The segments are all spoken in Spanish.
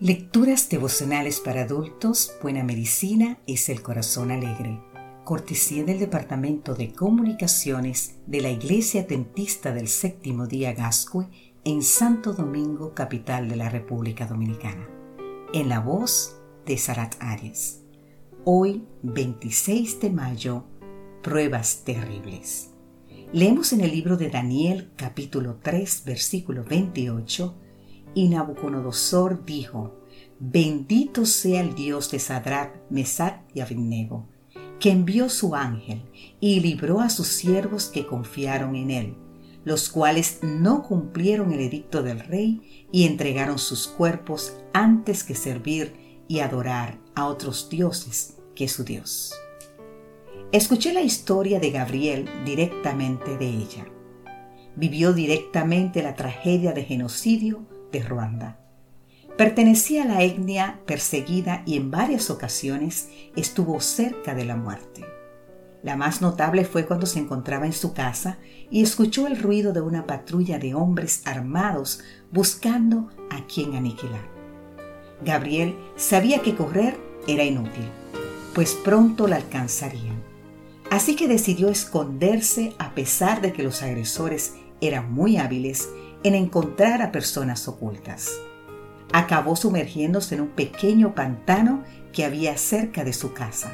Lecturas devocionales para adultos, Buena Medicina es el Corazón Alegre. Cortesía del Departamento de Comunicaciones de la Iglesia Tentista del Séptimo Día Gascue en Santo Domingo, capital de la República Dominicana. En la voz de Sarat Arias. Hoy, 26 de mayo, pruebas terribles. Leemos en el libro de Daniel capítulo 3 versículo 28 y Nabucodonosor dijo, Bendito sea el Dios de Sadrach, Mesach y Abednego, que envió su ángel y libró a sus siervos que confiaron en él, los cuales no cumplieron el edicto del rey y entregaron sus cuerpos antes que servir y adorar a otros dioses que su Dios. Escuché la historia de Gabriel directamente de ella. Vivió directamente la tragedia de genocidio de Ruanda. Pertenecía a la etnia perseguida y en varias ocasiones estuvo cerca de la muerte. La más notable fue cuando se encontraba en su casa y escuchó el ruido de una patrulla de hombres armados buscando a quien aniquilar. Gabriel sabía que correr era inútil, pues pronto la alcanzarían. Así que decidió esconderse a pesar de que los agresores eran muy hábiles en encontrar a personas ocultas. Acabó sumergiéndose en un pequeño pantano que había cerca de su casa,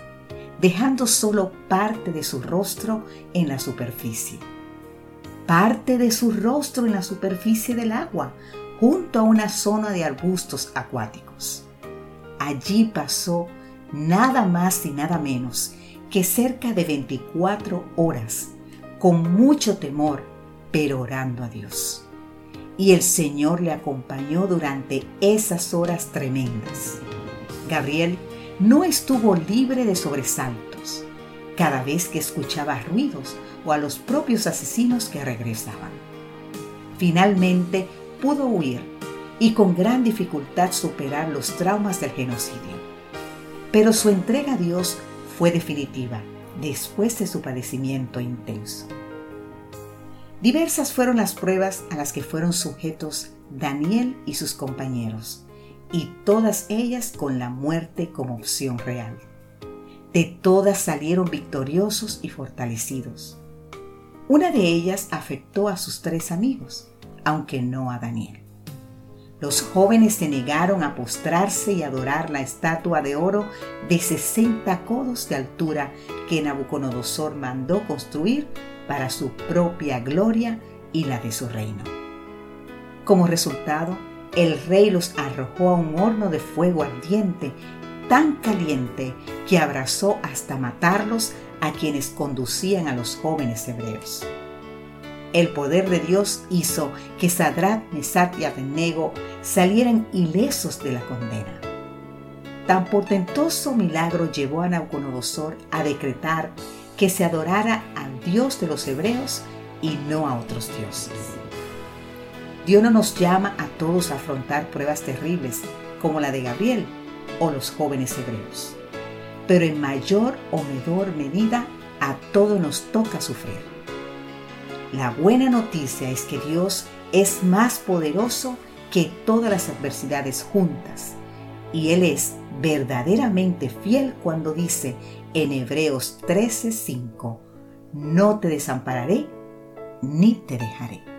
dejando solo parte de su rostro en la superficie. Parte de su rostro en la superficie del agua, junto a una zona de arbustos acuáticos. Allí pasó nada más y nada menos que cerca de 24 horas, con mucho temor, pero orando a Dios y el Señor le acompañó durante esas horas tremendas. Gabriel no estuvo libre de sobresaltos cada vez que escuchaba ruidos o a los propios asesinos que regresaban. Finalmente pudo huir y con gran dificultad superar los traumas del genocidio. Pero su entrega a Dios fue definitiva después de su padecimiento intenso. Diversas fueron las pruebas a las que fueron sujetos Daniel y sus compañeros, y todas ellas con la muerte como opción real. De todas salieron victoriosos y fortalecidos. Una de ellas afectó a sus tres amigos, aunque no a Daniel. Los jóvenes se negaron a postrarse y adorar la estatua de oro de 60 codos de altura que Nabucodonosor mandó construir para su propia gloria y la de su reino. Como resultado, el rey los arrojó a un horno de fuego ardiente, tan caliente que abrazó hasta matarlos a quienes conducían a los jóvenes hebreos. El poder de Dios hizo que Sadrat, Mesat y Abednego salieran ilesos de la condena. Tan portentoso milagro llevó a Nabucodonosor a decretar que se adorara al Dios de los hebreos y no a otros dioses. Dios no nos llama a todos a afrontar pruebas terribles como la de Gabriel o los jóvenes hebreos, pero en mayor o menor medida a todos nos toca sufrir. La buena noticia es que Dios es más poderoso que todas las adversidades juntas y Él es verdaderamente fiel cuando dice en Hebreos 13:5, no te desampararé ni te dejaré.